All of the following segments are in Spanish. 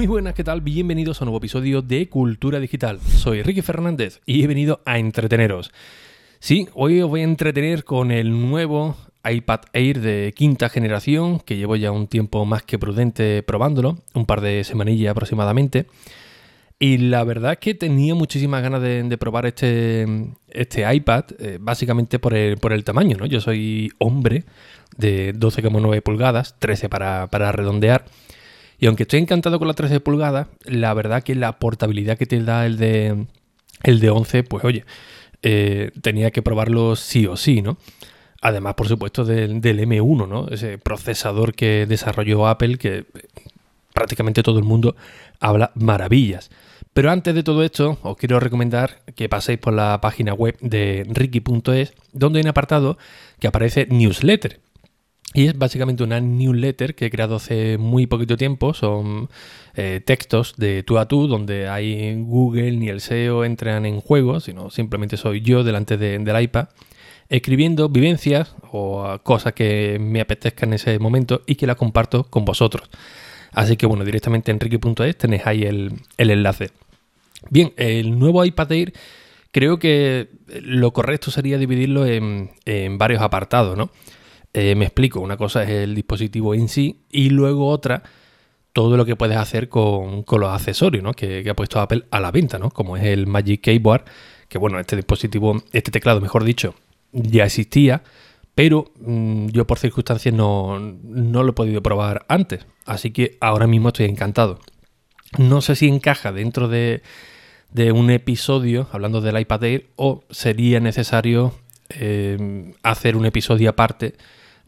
Muy buenas, ¿qué tal? Bienvenidos a un nuevo episodio de Cultura Digital. Soy Ricky Fernández y he venido a entreteneros. Sí, hoy os voy a entretener con el nuevo iPad Air de quinta generación, que llevo ya un tiempo más que prudente probándolo, un par de semanillas aproximadamente. Y la verdad es que tenía muchísimas ganas de, probar este, este iPad, eh, básicamente por el, por el tamaño, ¿no? Yo soy hombre de 12,9 pulgadas, 13 para, para redondear. Y aunque estoy encantado con las 13 pulgadas, la verdad que la portabilidad que te da el de, el de 11, pues oye, eh, tenía que probarlo sí o sí, ¿no? Además, por supuesto, del, del, M1, ¿no? Ese procesador que desarrolló Apple, que prácticamente todo el mundo habla maravillas. Pero antes de todo esto, os quiero recomendar que paséis por la página web de ricky.es, donde hay un apartado que aparece newsletter. Y es básicamente una newsletter que he creado hace muy poquito tiempo. Son eh, textos de tú a tú, donde hay Google ni el SEO entran en juego, sino simplemente soy yo delante del iPad, escribiendo vivencias o cosas que me apetezcan en ese momento y que la comparto con vosotros. Así que bueno, directamente en ricky.es tenéis ahí el, enlace. Bien, el nuevo iPad Air creo que lo correcto sería dividirlo en, en varios apartados, ¿no? Eh, me explico, una cosa es el dispositivo en sí y luego otra, todo lo que puedes hacer con, los accesorios ¿no? que, ha puesto Apple a la venta, ¿no? como es el Magic Keyboard, que bueno, este dispositivo, este teclado, mejor dicho, ya existía, pero mm, yo por circunstancias no, lo he podido probar antes, así que ahora mismo estoy encantado. No sé si encaja dentro de, de un episodio hablando del iPad Air o sería necesario eh, hacer un episodio aparte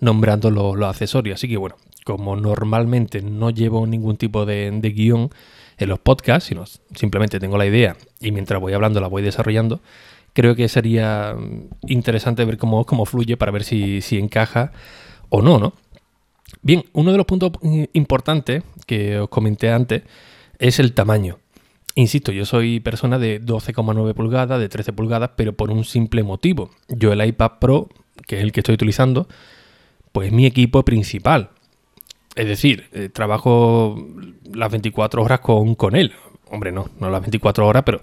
nombrando los, accesorios. Así que bueno, como normalmente no llevo ningún tipo de, guion en los podcasts, sino simplemente tengo la idea y mientras voy hablando la voy desarrollando, creo que sería interesante ver cómo, cómo fluye para ver si, si encaja o no, ¿no? Bien, uno de los puntos importantes que os comenté antes es el tamaño. Insisto, yo soy persona de 12,9 pulgadas, de 13 pulgadas, pero por un simple motivo. Yo el iPad Pro, que es el que estoy utilizando, pues mi equipo principal. Es decir, eh, trabajo las 24 horas con, con él. Hombre, no, no las 24 horas, pero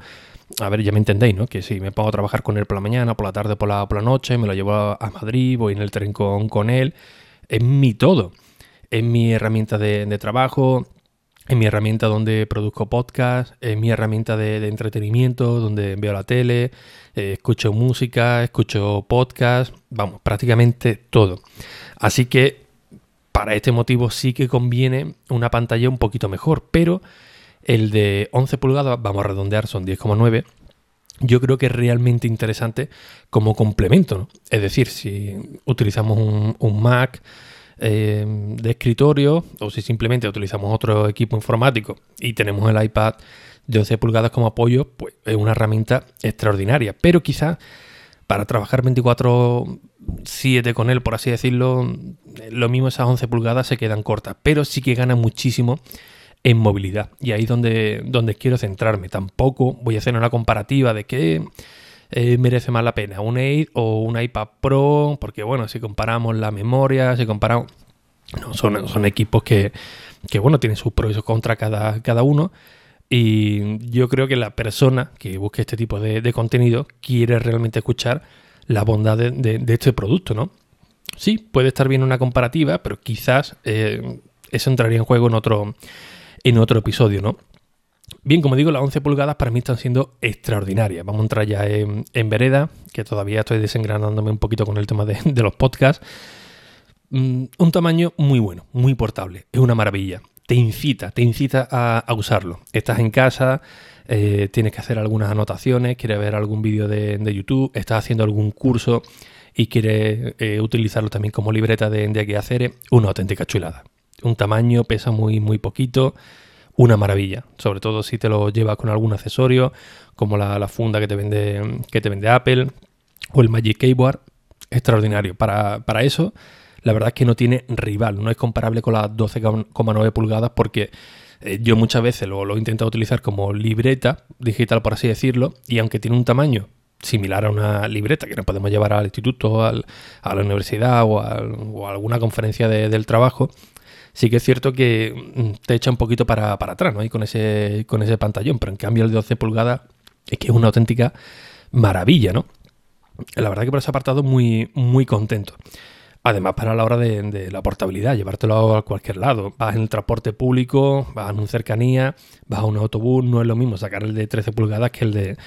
a ver, ya me entendéis, ¿no? Que si me pongo a trabajar con él por la mañana, por la tarde, por la, por la noche, me lo llevo a Madrid, voy en el tren con, con él. Es mi todo. Es mi herramienta de, trabajo, es mi herramienta donde produzco podcast, es mi herramienta de, entretenimiento, donde veo la tele, eh, escucho música, escucho podcast, vamos, prácticamente todo. Así que para este motivo sí que conviene una pantalla un poquito mejor, pero el de 11 pulgadas, vamos a redondear, son 10,9. Yo creo que es realmente interesante como complemento, ¿no? Es decir, si utilizamos un, Mac eh, de escritorio o si simplemente utilizamos otro equipo informático y tenemos el iPad de 11 pulgadas como apoyo, pues es una herramienta extraordinaria. Pero quizás para trabajar 24-7 con él, por así decirlo, lo mismo esas 11 pulgadas se quedan cortas, pero sí que gana muchísimo en movilidad. Y ahí es donde, donde quiero centrarme. Tampoco voy a hacer una comparativa de qué eh, merece más la pena, un Aid o un iPad Pro, porque bueno, si comparamos la memoria, si comparamos... No, son, son equipos que, que, bueno, tienen sus pros y sus contras cada, cada uno. Y yo creo que la persona que busque este tipo de, contenido quiere realmente escuchar la bondad de, este producto, ¿no? Sí, puede estar bien una comparativa, pero quizás eh, eso entraría en juego en otro, en otro episodio, ¿no? Bien, como digo, las 11 pulgadas para mí están siendo extraordinarias. Vamos a entrar ya en, vereda, que todavía estoy desengranándome un poquito con el tema de, los podcasts. Mm, un tamaño muy bueno, muy portable, es una maravilla te incita, te incita a, usarlo. Estás en casa, eh, tienes que hacer algunas anotaciones, quieres ver algún vídeo de, YouTube, estás haciendo algún curso y quieres eh, utilizarlo también como libreta de, de hacer, una auténtica chulada. Un tamaño, pesa muy, muy poquito, una maravilla. Sobre todo si te lo llevas con algún accesorio, como la, funda que te, vende, que te vende Apple o el Magic Keyboard. Extraordinario. Para, para eso la verdad es que no tiene rival, no es comparable con las 12,9 pulgadas porque eh, yo muchas veces lo, he intentado utilizar como libreta digital, por así decirlo, y aunque tiene un tamaño similar a una libreta que nos podemos llevar al instituto, a la universidad o a, alguna conferencia del trabajo, sí que es cierto que mm, te echa un poquito para, atrás, ¿no? Y con ese, con ese pantallón, pero en cambio el de 12 pulgadas es que es una auténtica maravilla, ¿no? La verdad que por ese apartado muy, muy contento. Además, para la hora de, la portabilidad, llevártelo a cualquier lado. Vas en el transporte público, vas en un cercanía, vas a un autobús, no es lo mismo sacar el de 13 pulgadas que el de,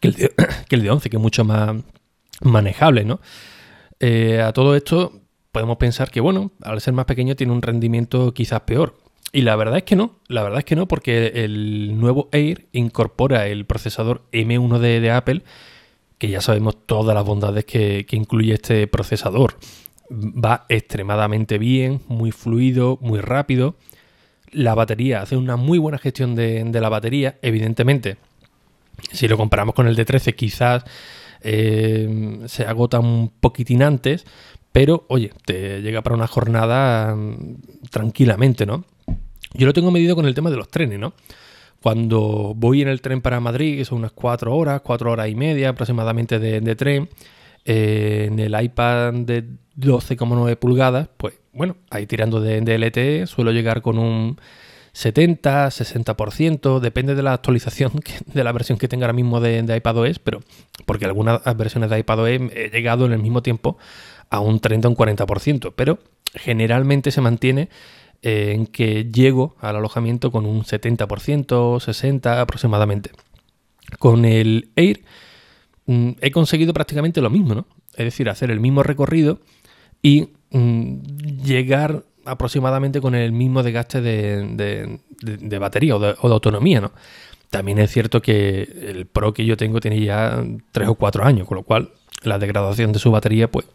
que el de, que el de 11, que es mucho más manejable, ¿no? Eh, a todo esto podemos pensar que, bueno, al ser más pequeño tiene un rendimiento quizás peor. Y la verdad es que no, la verdad es que no, porque el nuevo Air incorpora el procesador M1 de, Apple, que ya sabemos todas las bondades que, incluye este procesador. Va extremadamente bien, muy fluido, muy rápido. La batería hace una muy buena gestión de, de la batería, evidentemente. Si lo comparamos con el de 13, quizás eh, se agota un poquitín antes, pero oye, te llega para una jornada mm, tranquilamente, ¿no? Yo lo tengo medido con el tema de los trenes, ¿no? Cuando voy en el tren para Madrid, que son unas cuatro horas, cuatro horas y media aproximadamente de, tren, eh, en el iPad de 12,9 pulgadas, pues bueno, ahí tirando de, LTE suelo llegar con un 70, 60%, depende de la actualización de la versión que tenga ahora mismo de, de iPadOS, pero porque algunas versiones de iPadOS he llegado en el mismo tiempo a un 30 o un 40%, pero generalmente se mantiene eh, en que llego al alojamiento con un 70%, 60% aproximadamente. Con el Air mm, he conseguido prácticamente lo mismo, ¿no? Es decir, hacer el mismo recorrido y mm, llegar aproximadamente con el mismo desgaste de, batería o de, autonomía, ¿no? También es cierto que el Pro que yo tengo tiene ya 3 o 4 años, con lo cual la degradación de su batería, pues,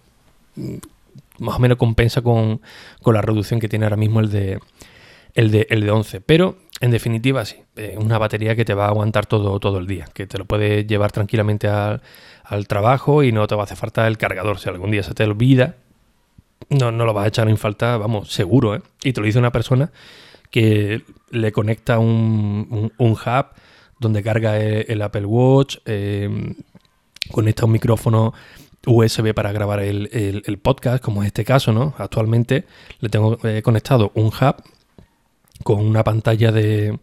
más o menos compensa con, la reducción que tiene ahora mismo el de, el de, el de 11. Pero, en definitiva, sí, es una batería que te va a aguantar todo, todo el día, que te lo puedes llevar tranquilamente al, al trabajo y no te va a hacer falta el cargador. Si algún día se te olvida, no, no lo vas a echar en falta, vamos, seguro, ¿eh? Y te lo dice una persona que le conecta un, hub donde carga el, Apple Watch, eh, conecta un micrófono USB para grabar el, podcast, como es este caso, ¿no? Actualmente le tengo eh, conectado un hub con una pantalla de,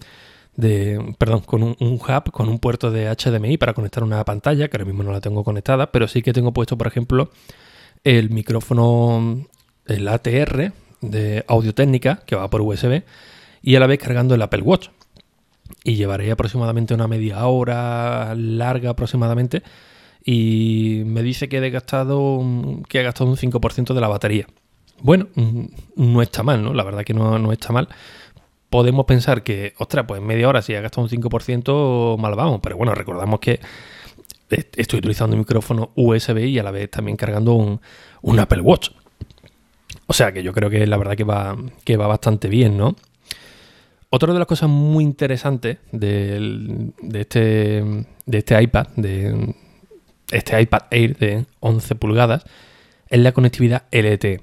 de perdón, con un, hub, con un puerto de HDMI para conectar una pantalla, que ahora mismo no la tengo conectada, pero sí que tengo puesto, por ejemplo, el micrófono, el ATR de audio técnica, que va por USB, y a la vez cargando el Apple Watch. Y llevaré aproximadamente una media hora larga aproximadamente. Y me dice que he gastado, que he gastado un 5% de la batería. Bueno, mm, no está mal, ¿no? La verdad que no, no está mal. Podemos pensar que, ostras, pues media hora si ha gastado un 5% mal vamos. Pero bueno, recordamos que estoy utilizando un micrófono USB y a la vez también cargando un, Apple Watch. O sea que yo creo que la verdad que va, que va bastante bien, ¿no? Otra de las cosas muy interesantes de, este, de este iPad, de este iPad Air de 11 pulgadas, es la conectividad LTE.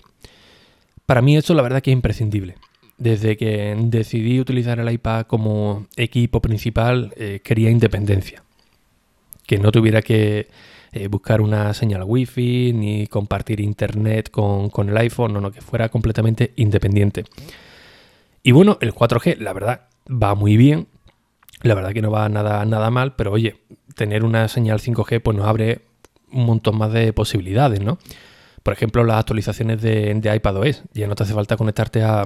Para mí eso la verdad que es imprescindible. Desde que decidí utilizar el iPad como equipo principal, eh, quería independencia que no tuviera que eh, buscar una señal wifi ni compartir internet con, el iPhone, no, no, que fuera completamente independiente. Y bueno, el 4G, la verdad, va muy bien. La verdad que no va nada, nada mal, pero oye, tener una señal 5G pues nos abre un montón más de posibilidades, ¿no? Por ejemplo, las actualizaciones de, de iPadOS. Ya no te hace falta conectarte a,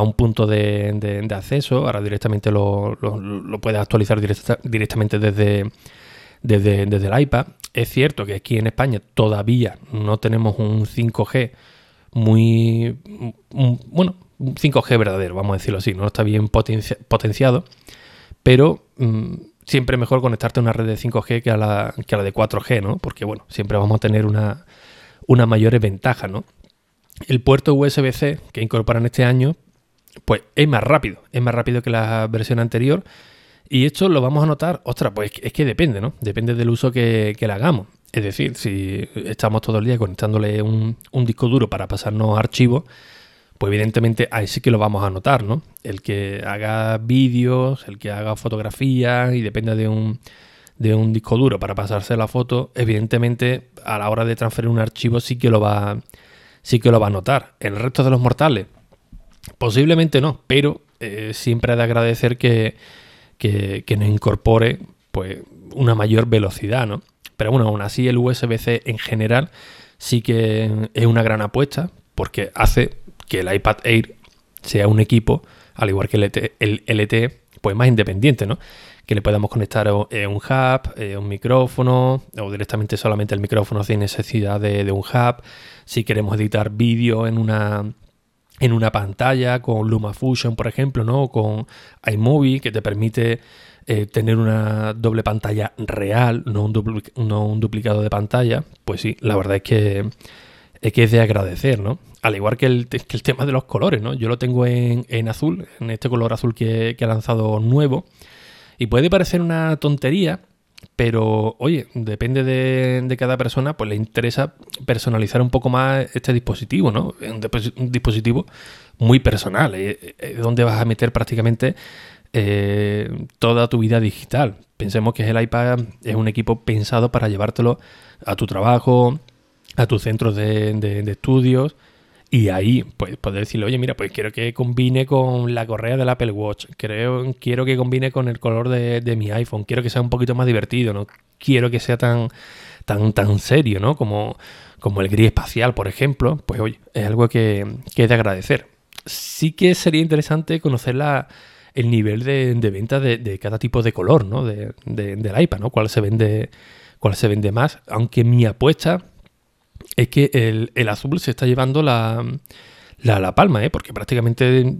un punto de, acceso. Ahora directamente lo, puedes actualizar directamente desde, desde, el iPad. Es cierto que aquí en España todavía no tenemos un 5G muy... bueno, un 5G verdadero, vamos a decirlo así, no está bien potenciado, pero mm, siempre mejor conectarte a una red de 5G que a la, que a la de 4G, ¿no? Porque bueno, siempre vamos a tener una, una mayor ventaja, ¿no? El puerto USB-C que incorporan este año, pues es más rápido, es más rápido que la versión anterior y esto lo vamos a notar, ostras, pues es que depende, ¿no? Depende del uso que, le hagamos. Es decir, si estamos todo el día conectándole un, disco duro para pasarnos archivos, pues evidentemente ahí sí que lo vamos a notar, ¿no? El que haga vídeos, el que haga fotografías y depende de un, de un disco duro para pasarse la foto, evidentemente a la hora de transferir un archivo sí que lo va, sí que lo va a notar. El resto de los mortales, Posiblemente no, pero eh, siempre ha de agradecer que, que, nos incorpore pues, una mayor velocidad, ¿no? Pero bueno, aún así el USB-C en general sí que es una gran apuesta porque hace que el iPad Air sea un equipo, al igual que el, LTE, el LTE pues más independiente, ¿no? Que le podamos conectar un hub, un micrófono, o directamente solamente el micrófono sin necesidad de, un hub. Si queremos editar vídeo en una, en una pantalla con LumaFusion, por ejemplo, ¿no? con iMovie, que te permite eh, tener una doble pantalla real, no un, no un, duplicado de pantalla, pues sí, la verdad es que es que es de agradecer, ¿no? Al igual que el, que el tema de los colores, ¿no? Yo lo tengo en, en azul, en este color azul que, ha lanzado nuevo. Y puede parecer una tontería, pero oye, depende de, de, cada persona, pues le interesa personalizar un poco más este dispositivo, ¿no? Un, un dispositivo muy personal, eh, eh, donde vas a meter prácticamente eh, toda tu vida digital. Pensemos que el iPad es un equipo pensado para llevártelo a tu trabajo, a tus centros de, de estudios y ahí, pues, poder decirle, oye, mira, pues quiero que combine con la correa del Apple Watch, creo, quiero que combine con el color de, mi iPhone, quiero que sea un poquito más divertido, no quiero que sea tan, tan, tan serio, ¿no? Como, como el gris espacial, por ejemplo, pues oye, es algo que, que es de agradecer. Sí que sería interesante conocer la, el nivel de, venta de, cada tipo de color, ¿no? De, del iPad, ¿no? Cuál se vende, cuál se vende más, aunque mi apuesta es que el, azul se está llevando la, la, palma, ¿eh? porque prácticamente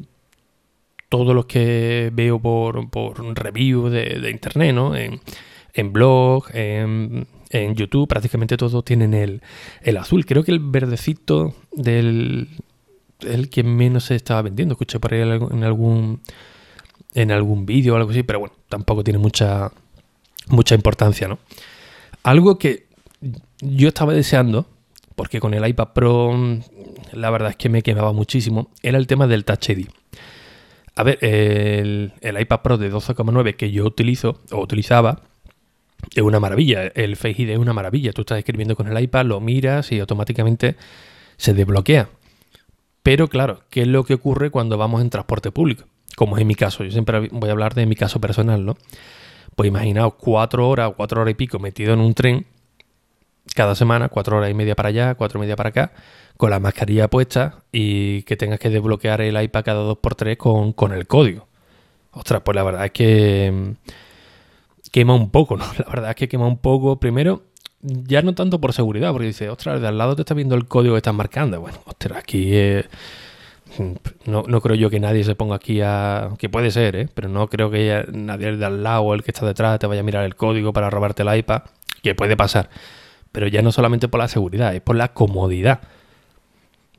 todos los que veo por, por review de, internet, ¿no? En, en blog, en, en, YouTube, prácticamente todos tienen el, el, azul. Creo que el verdecito del el que menos se estaba vendiendo. Escuché por ahí en algún en algún vídeo o algo así, pero bueno, tampoco tiene mucha mucha importancia, ¿no? Algo que yo estaba deseando porque con el iPad Pro mm, la verdad es que me quemaba muchísimo, era el tema del Touch ID. A ver, el, iPad Pro de 12,9 que yo utilizo o utilizaba es una maravilla. El Face ID es una maravilla. Tú estás escribiendo con el iPad, lo miras y automáticamente se desbloquea. Pero claro, ¿qué es lo que ocurre cuando vamos en transporte público? Como es en mi caso, yo siempre voy a hablar de mi caso personal, ¿no? Pues imaginaos cuatro horas, cuatro horas y pico metido en un tren cada semana, cuatro horas y media para allá, cuatro y media para acá, con la mascarilla puesta y que tengas que desbloquear el iPad cada dos por tres con, con el código. Ostras, pues la verdad es que mm, quema un poco, ¿no? La verdad es que quema un poco. Primero, ya no tanto por seguridad, porque dice, ostras, de al lado te está viendo el código que estás marcando. Bueno, ostras, aquí mm, no, no, creo yo que nadie se ponga aquí a... Que puede ser, ¿eh? Pero no creo que nadie de al lado o el que está detrás te vaya a mirar el código para robarte el iPad. Que puede pasar pero ya no solamente por la seguridad, es por la comodidad.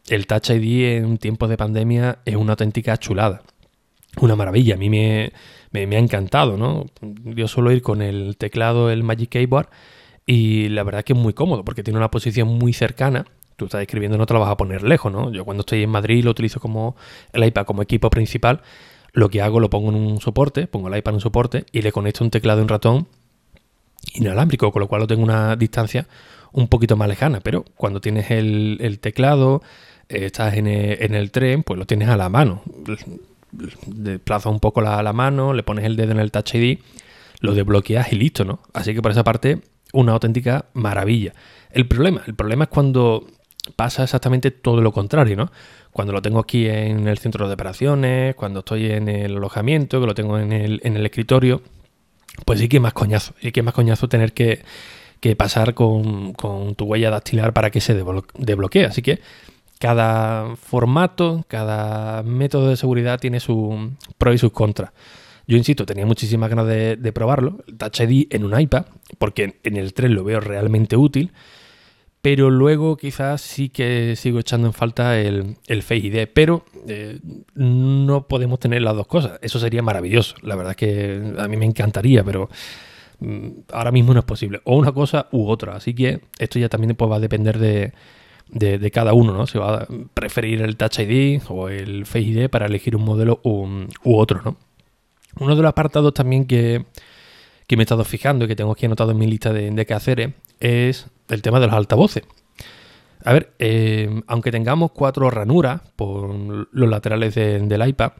El Touch ID en tiempos de pandemia es una auténtica chulada. Una maravilla, a mí me, ha encantado, ¿no? Yo suelo ir con el teclado, el Magic Keyboard, y la verdad es que es muy cómodo porque tiene una posición muy cercana. Tú estás escribiendo, no te lo vas a poner lejos, ¿no? Yo cuando estoy en Madrid lo utilizo como el iPad como equipo principal. Lo que hago lo pongo en un soporte, pongo el iPad en un soporte y le conecto un teclado y un ratón inalámbrico, con lo cual lo tengo una distancia un poquito más lejana, pero cuando tienes el, teclado, eh, estás en el, tren, pues lo tienes a la mano. Desplaza un poco la, la mano, le pones el dedo en el Touch ID, lo desbloqueas y listo, ¿no? Así que por esa parte, una auténtica maravilla. El problema, el problema es cuando pasa exactamente todo lo contrario, ¿no? Cuando lo tengo aquí en el centro de operaciones, cuando estoy en el alojamiento, que lo tengo en el, en el escritorio, pues sí que más coñazo, sí que más coñazo tener que, pasar con, tu huella dactilar para que se desbloquee. Así que cada formato, cada método de seguridad tiene sus pros y sus contras. Yo insisto, tenía muchísimas ganas de, probarlo, el Touch en un iPad, porque en el 3 lo veo realmente útil pero luego quizás sí que sigo echando en falta el, Face ID, pero eh, no podemos tener las dos cosas. Eso sería maravilloso. La verdad es que a mí me encantaría, pero mm, ahora mismo no es posible. O una cosa u otra. Así que esto ya también pues, va a depender de, de, cada uno, ¿no? Si va a preferir el Touch ID o el Face ID para elegir un modelo u, otro, ¿no? Uno de los apartados también que, que me he estado fijando y que tengo aquí anotado en mi lista de, de quehaceres es el tema de los altavoces. A ver, eh, aunque tengamos cuatro ranuras por los laterales del iPad,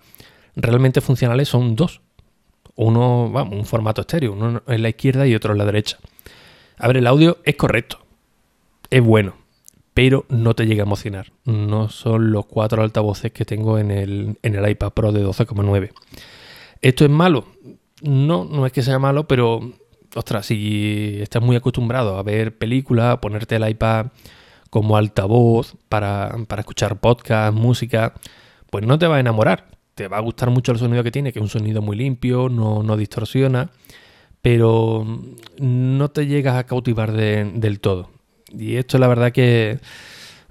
realmente funcionales son dos. Uno, vamos, un formato estéreo, uno en la izquierda y otro en la derecha. A ver, el audio es correcto, es bueno, pero no te llega a emocionar. No son los cuatro altavoces que tengo en el, en el iPad Pro de 12,9. ¿Esto es malo? No, no es que sea malo, pero ostras, si estás muy acostumbrado a ver películas, a ponerte el iPad como altavoz para, escuchar podcast, música, pues no te va a enamorar. Te va a gustar mucho el sonido que tiene, que es un sonido muy limpio, no, no distorsiona, pero no te llegas a cautivar del todo. Y esto la verdad que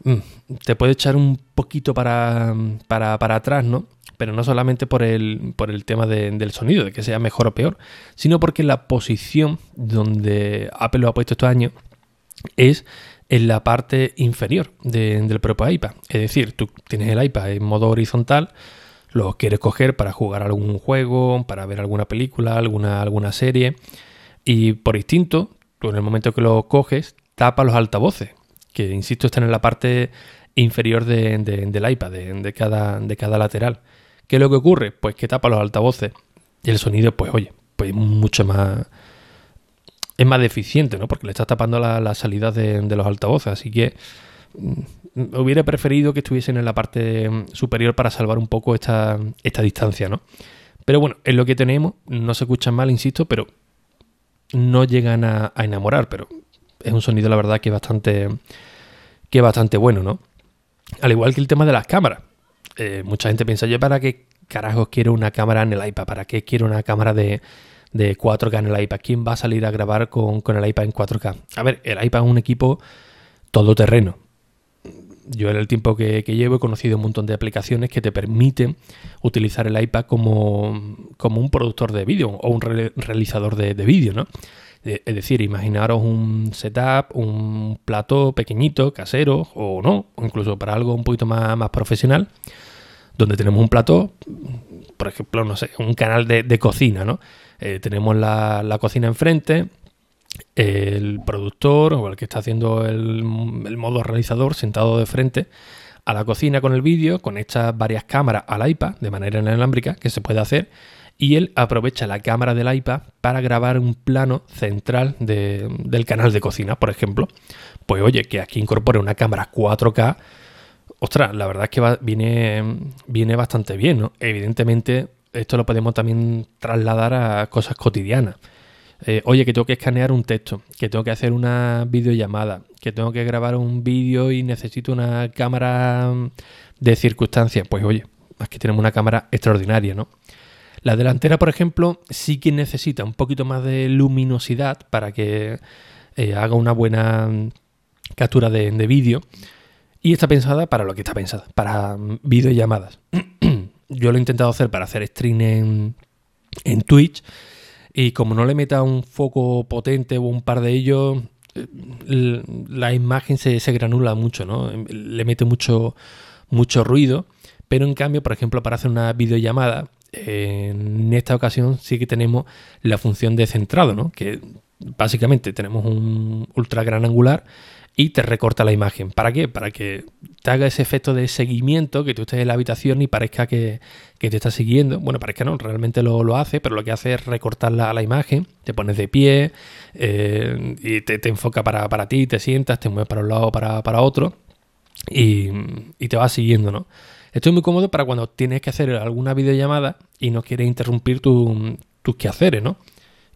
mm, te puede echar un poquito para, para, para atrás, ¿no? Pero no solamente por el, por el tema del sonido, de que sea mejor o peor, sino porque la posición donde Apple lo ha puesto estos años es en la parte inferior del propio iPad. Es decir, tú tienes el iPad en modo horizontal, lo quieres coger para jugar algún juego, para ver alguna película, alguna, alguna serie, y por instinto, tú en el momento que lo coges, tapa los altavoces, que insisto están en la parte inferior del iPad, de, cada, de cada lateral. ¿Qué es lo que ocurre? Pues que tapa los altavoces y el sonido, pues oye, pues mucho más... Es más deficiente, ¿no? Porque le estás tapando las la salidas de, los altavoces. Así que mm, hubiera preferido que estuviesen en la parte superior para salvar un poco esta, esta distancia, ¿no? Pero bueno, es lo que tenemos. No se escuchan mal, insisto, pero no llegan a, a enamorar. Pero es un sonido, la verdad, que bastante, que bastante bueno, ¿no? Al igual que el tema de las cámaras. Eh, mucha gente piensa, yo para qué carajos quiero una cámara en el iPad, para qué quiero una cámara de, 4K en el iPad, ¿quién va a salir a grabar con, el iPad en 4K? A ver, el iPad es un equipo todoterreno. Yo en el tiempo que, llevo he conocido un montón de aplicaciones que te permiten utilizar el iPad como, un productor de vídeo o un realizador de, vídeo, ¿no? Es decir, imaginaros un setup, un plato pequeñito, casero o no, o incluso para algo un poquito más, más profesional, donde tenemos un plato, por ejemplo, no sé, un canal de, cocina, ¿no? Eh, tenemos la, cocina enfrente, el productor o el que está haciendo el, el, modo realizador sentado de frente a la cocina con el vídeo, conecta varias cámaras al iPad de manera inalámbrica, que se puede hacer, y él aprovecha la cámara del iPad para grabar un plano central del canal de cocina, por ejemplo. Pues oye, que aquí incorpore una cámara 4K ostras, la verdad es que viene, viene bastante bien, ¿no? Evidentemente, esto lo podemos también trasladar a cosas cotidianas. Eh, oye, que tengo que escanear un texto, que tengo que hacer una videollamada, que tengo que grabar un vídeo y necesito una cámara de circunstancias. Pues oye, aquí tenemos una cámara extraordinaria, ¿no? La delantera, por ejemplo, sí que necesita un poquito más de luminosidad para que eh, haga una buena captura de, de vídeo. Y está pensada para lo que está pensada, para videollamadas. Yo lo he intentado hacer para hacer stream en, Twitch. Y como no le meta un foco potente o un par de ellos, la imagen se, granula mucho, ¿no? Le mete mucho, mucho ruido. Pero en cambio, por ejemplo, para hacer una videollamada, en esta ocasión sí que tenemos la función de centrado, ¿no? Que básicamente tenemos un ultra gran angular y te recorta la imagen. ¿Para qué? Para que te haga ese efecto de seguimiento, que tú estés en la habitación y parezca que, te está siguiendo. Bueno, parezca no, realmente lo, hace, pero lo que hace es recortar la, imagen, te pones de pie eh, y te, enfoca para, para, ti, te sientas, te mueves para un lado, para, para otro y, te va siguiendo, ¿no? Esto es muy cómodo para cuando tienes que hacer alguna videollamada y no quieres interrumpir tus quehaceres, ¿no?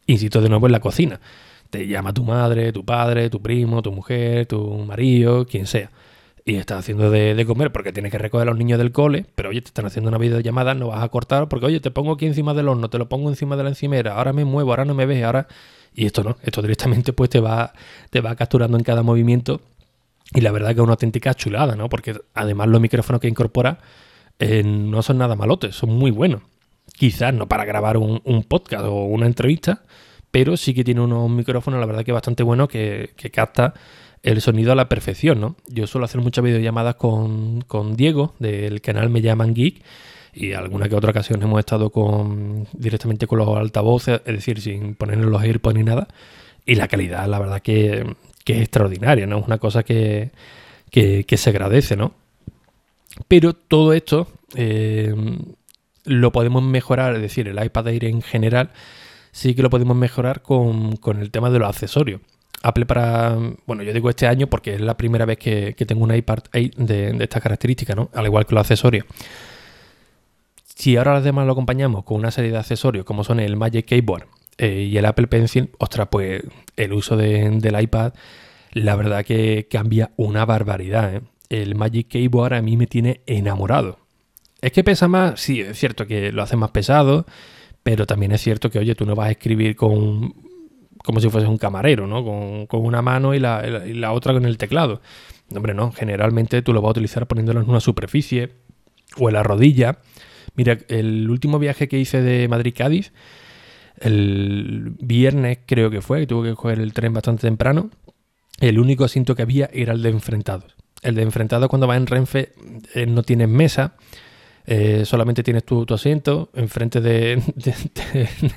Insisto de nuevo en la cocina te llama tu madre, tu padre, tu primo, tu mujer, tu marido, quien sea. Y estás haciendo de, comer porque tienes que recoger a los niños del cole, pero oye, te están haciendo una videollamada, no vas a cortar porque oye, te pongo aquí encima del horno, te lo pongo encima de la encimera, ahora me muevo, ahora no me ves, ahora... Y esto no, esto directamente pues te va, te va capturando en cada movimiento y la verdad que es una auténtica chulada, ¿no? Porque además los micrófonos que incorpora eh, no son nada malotes, son muy buenos. Quizás no para grabar un, podcast o una entrevista, pero sí que tiene unos micrófonos, la verdad que bastante buenos, que, capta el sonido a la perfección, ¿no? Yo suelo hacer muchas videollamadas con, con Diego, del canal Me Llaman Geek, y alguna que otra ocasión hemos estado con directamente con los altavoces, es decir, sin ponernos los AirPods ni nada, y la calidad, la verdad que, que es extraordinaria, ¿no? Es una cosa que, que, se agradece, ¿no? Pero todo esto eh, lo podemos mejorar, es decir, el iPad Air en general sí que lo podemos mejorar con, el tema de los accesorios. Apple para, bueno, yo digo este año porque es la primera vez que, tengo un iPad Air de, de estas características, ¿no? Al igual que los accesorios. Si ahora además lo acompañamos con una serie de accesorios como son el Magic Keyboard eh, y el Apple Pencil, ostras, pues el uso del iPad, la verdad que cambia una barbaridad. ¿eh? El Magic Keyboard a mí me tiene enamorado. Es que pesa más, sí, es cierto que lo hace más pesado, pero también es cierto que, oye, tú no vas a escribir con como si fuese un camarero, ¿no? Con, una mano y la, y la, otra con el teclado. Hombre, no, generalmente tú lo vas a utilizar poniéndolo en una superficie o en la rodilla Mira, el último viaje que hice de Madrid-Cádiz, el viernes creo que fue, que tuve que coger el tren bastante temprano, el único asiento que había era el de enfrentados. El de enfrentados cuando vas en Renfe eh, no tienes mesa, eh, solamente tienes tu, asiento enfrente de, de,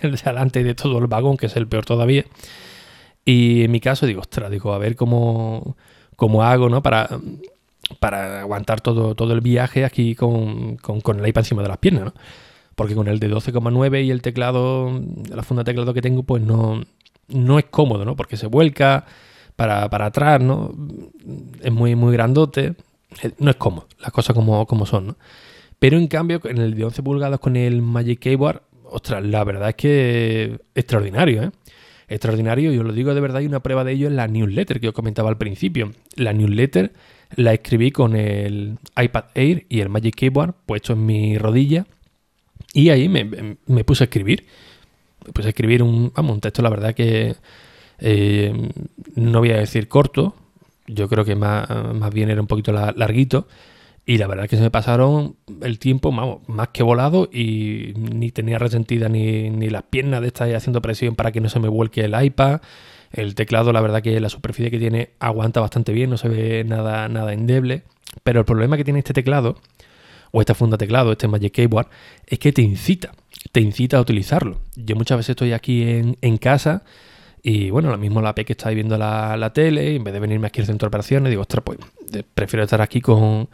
de, delante de todo el vagón, que es el peor todavía. Y en mi caso digo, ostras, digo, a ver cómo, cómo hago, ¿no? Para para aguantar todo, todo el viaje aquí con, con, el iPad encima de las piernas, ¿no? Porque con el de 12,9 y el teclado, la funda de teclado que tengo, pues no, no es cómodo, ¿no? Porque se vuelca para, atrás, ¿no? Es muy, muy grandote. Eh, no es cómodo, las cosas como, como son, ¿no? Pero en cambio, en el de 11 pulgadas con el Magic Keyboard, ostras, la verdad es que extraordinario, ¿eh? Extraordinario, yo lo digo de verdad, y una prueba de ello es la newsletter que os comentaba al principio. La newsletter la escribí con el iPad Air y el Magic Keyboard puesto en mi rodilla y ahí me, puse a escribir. Me puse a escribir un, vamos, un texto, la verdad que eh, no voy a decir corto, yo creo que más, más bien era un poquito larguito. Y la verdad que se me pasaron el tiempo vamos, más que volado y ni tenía resentida ni, ni las piernas de estar haciendo presión para que no se me vuelque el iPad. El teclado, la verdad que la superficie que tiene aguanta bastante bien, no se ve nada, nada endeble. Pero el problema que tiene este teclado, o esta funda teclado, este Magic Keyboard, es que te incita, te incita a utilizarlo. Yo muchas veces estoy aquí en, casa y bueno, lo mismo la P que está viendo la, tele, en vez de venirme aquí al centro de operaciones, digo, ostras, pues prefiero estar aquí con,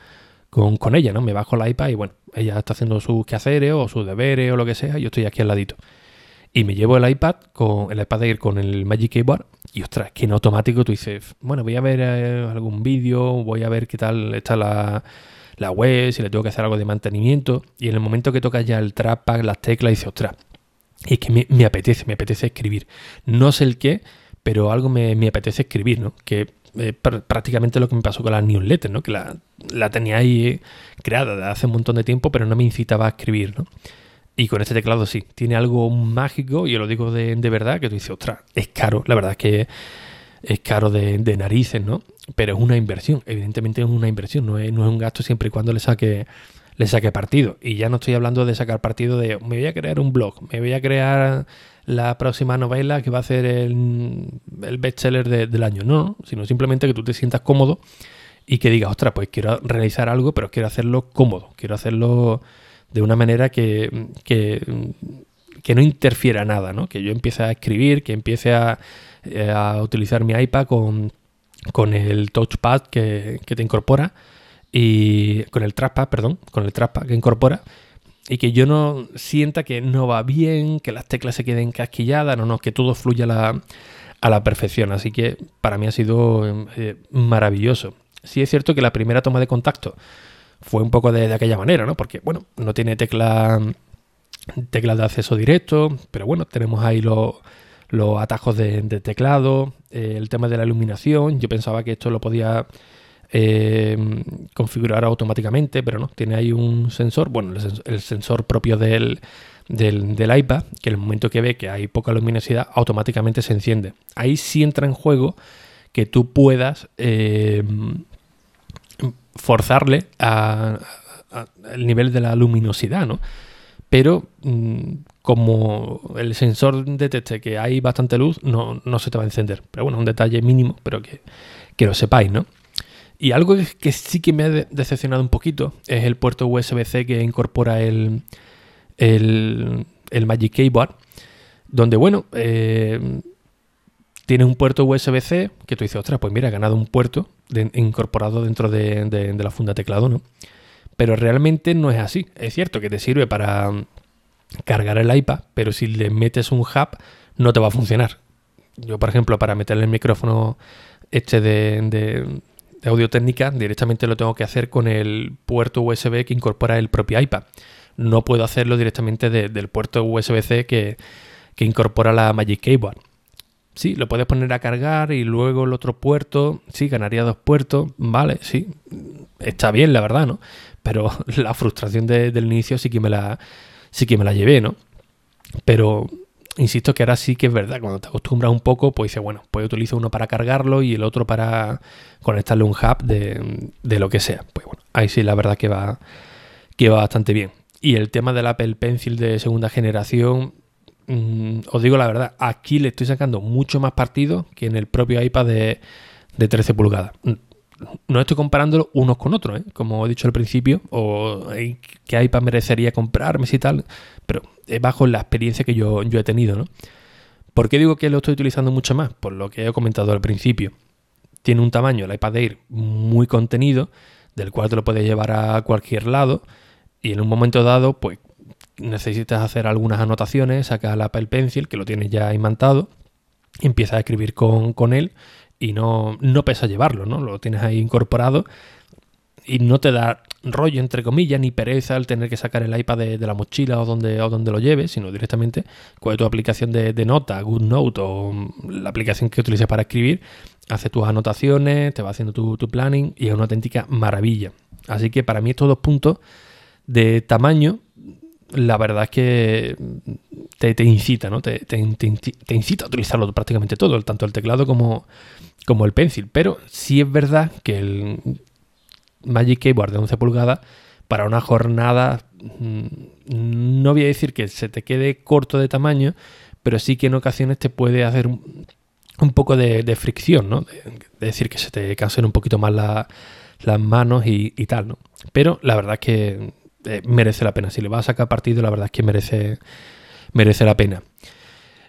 con, ella, ¿no? Me bajo la iPad y bueno, ella está haciendo sus quehaceres o sus deberes o lo que sea, yo estoy aquí al ladito. Y me llevo el iPad con el iPad Air con el Magic Keyboard y ostras, que en automático tú dices, bueno, voy a ver eh, algún vídeo, voy a ver qué tal está la, web, si le tengo que hacer algo de mantenimiento. Y en el momento que tocas ya el trackpad, las teclas, dices, ostras, es que me, apetece, me apetece escribir. No sé el qué, pero algo me, apetece escribir, ¿no? Que eh, prácticamente lo que me pasó con la newsletter, ¿no? Que la, la tenía ahí eh, creada de hace un montón de tiempo, pero no me incitaba a escribir, ¿no? Y con este teclado sí, tiene algo mágico, y yo lo digo de, verdad, que tú dices, ostras, es caro, la verdad es que es caro de, narices, ¿no? Pero es una inversión, evidentemente es una inversión, no es, un gasto siempre y cuando le saque, le saque partido. Y ya no estoy hablando de sacar partido de, me voy a crear un blog, me voy a crear la próxima novela que va a ser el, el bestseller del año, no, sino simplemente que tú te sientas cómodo y que digas, ostras, pues quiero realizar algo, pero quiero hacerlo cómodo, quiero hacerlo de una manera que, que, no interfiera nada, ¿no? Que yo empiece a escribir, que empiece a, eh, a utilizar mi iPad con, con el touchpad que, que, te incorpora y con el trackpad, perdón, con el trackpad que incorpora y que yo no sienta que no va bien, que las teclas se queden casquilladas, no, no, que todo fluya a la, perfección. Así que para mí ha sido eh, maravilloso. Sí es cierto que la primera toma de contacto fue un poco de, aquella manera, ¿no? Porque, bueno, no tiene tecla, tecla de acceso directo, pero bueno, tenemos ahí los, atajos de, teclado, eh, el tema de la iluminación. Yo pensaba que esto lo podía eh, configurar automáticamente, pero no, tiene ahí un sensor, bueno, el, sensor propio del, del, iPad, que en el momento que ve que hay poca luminosidad, automáticamente se enciende. Ahí sí entra en juego que tú puedas eh, forzarle al nivel de la luminosidad, ¿no? Pero mm, como el sensor detecte que hay bastante luz, no, se te va a encender. Pero bueno, un detalle mínimo, pero que, lo sepáis, ¿no? Y algo que sí que me ha decepcionado un poquito es el puerto USB-C que incorpora el, el, Magic Keyboard, donde, bueno, eh, tienes un puerto USB-C que tú dices, ostras, pues mira, he ganado un puerto incorporado dentro de, de, la funda teclado, ¿no? Pero realmente no es así. Es cierto que te sirve para cargar el iPad, pero si le metes un hub no te va a funcionar. Yo, por ejemplo, para meterle el micrófono este de, audio técnica, directamente lo tengo que hacer con el puerto USB que incorpora el propio iPad. No puedo hacerlo directamente del puerto USB-C que, que, incorpora la Magic Keyboard. Sí, lo puedes poner a cargar y luego el otro puerto, sí, ganaría dos puertos, vale, sí, está bien, la verdad, ¿no? Pero la frustración del inicio sí que me la, sí que me la llevé, ¿no? Pero insisto que ahora sí que es verdad, cuando te acostumbras un poco, pues dices, bueno, pues utilizo uno para cargarlo y el otro para conectarle un hub de, lo que sea. Pues bueno, ahí sí la verdad que va, que va bastante bien. Y el tema del Apple Pencil de segunda generación, mm, os digo la verdad, aquí le estoy sacando mucho más partido que en el propio iPad de, de 13 pulgadas no estoy comparándolo unos con otros, ¿eh? como he dicho al principio, o qué iPad merecería comprarme y tal, pero es bajo la experiencia que yo, yo he tenido, ¿no? ¿Por qué digo que lo estoy utilizando mucho más? Por lo que he comentado al principio. Tiene un tamaño, el iPad Air, muy contenido, del cual te lo puedes llevar a cualquier lado, y en un momento dado, pues necesitas hacer algunas anotaciones, sacas el Apple Pencil, que lo tienes ya imantado, y empiezas a escribir con, con él y no, no pesa llevarlo, ¿no? Lo tienes ahí incorporado y no te da rollo, entre comillas, ni pereza el tener que sacar el iPad de, la mochila o donde, o donde lo lleves, sino directamente con tu aplicación de, nota, GoodNote o la aplicación que utilices para escribir, hace tus anotaciones, te va haciendo tu, planning y es una auténtica maravilla. Así que para mí estos dos puntos de tamaño, la verdad es que te, incita, ¿no? Te, incita a utilizarlo prácticamente todo, tanto el teclado como, como el Pencil. Pero sí es verdad que el Magic Keyboard de 11 pulgadas, para una jornada, mm, no voy a decir que se te quede corto de tamaño, pero sí que en ocasiones te puede hacer un, poco de, fricción, ¿no? De, decir que se te cansen un poquito más las manos y, tal, ¿no? Pero la verdad es que eh, merece la pena. Si le vas a sacar partido, la verdad es que merece, merece la pena.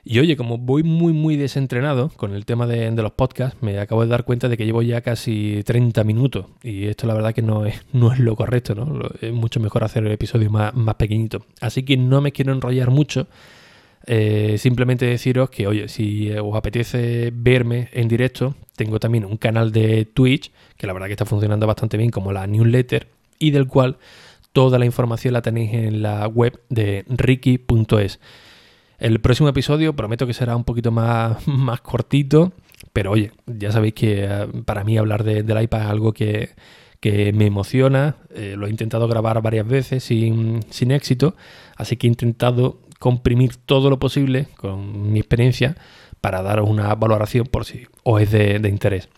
Y oye, como voy muy, muy desentrenado con el tema de, los podcasts, me acabo de dar cuenta de que llevo ya casi 30 minutos. Y esto la verdad que no es, no es lo correcto, ¿no? Es mucho mejor hacer el episodio más, más pequeñito. Así que no me quiero enrollar mucho. Eh, simplemente deciros que, oye, si os apetece verme en directo, tengo también un canal de Twitch, que la verdad que está funcionando bastante bien como la newsletter, y del cual toda la información la tenéis en la web de ricky.es. El próximo episodio prometo que será un poquito más, más cortito, pero oye, ya sabéis que eh, para mí hablar de, del iPad es algo que, me emociona. Eh, lo he intentado grabar varias veces sin, éxito, así que he intentado comprimir todo lo posible con mi experiencia para daros una valoración por si os es de interés.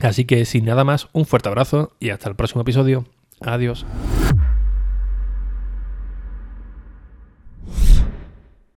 Así que sin nada más, un fuerte abrazo y hasta el próximo episodio. Adiós.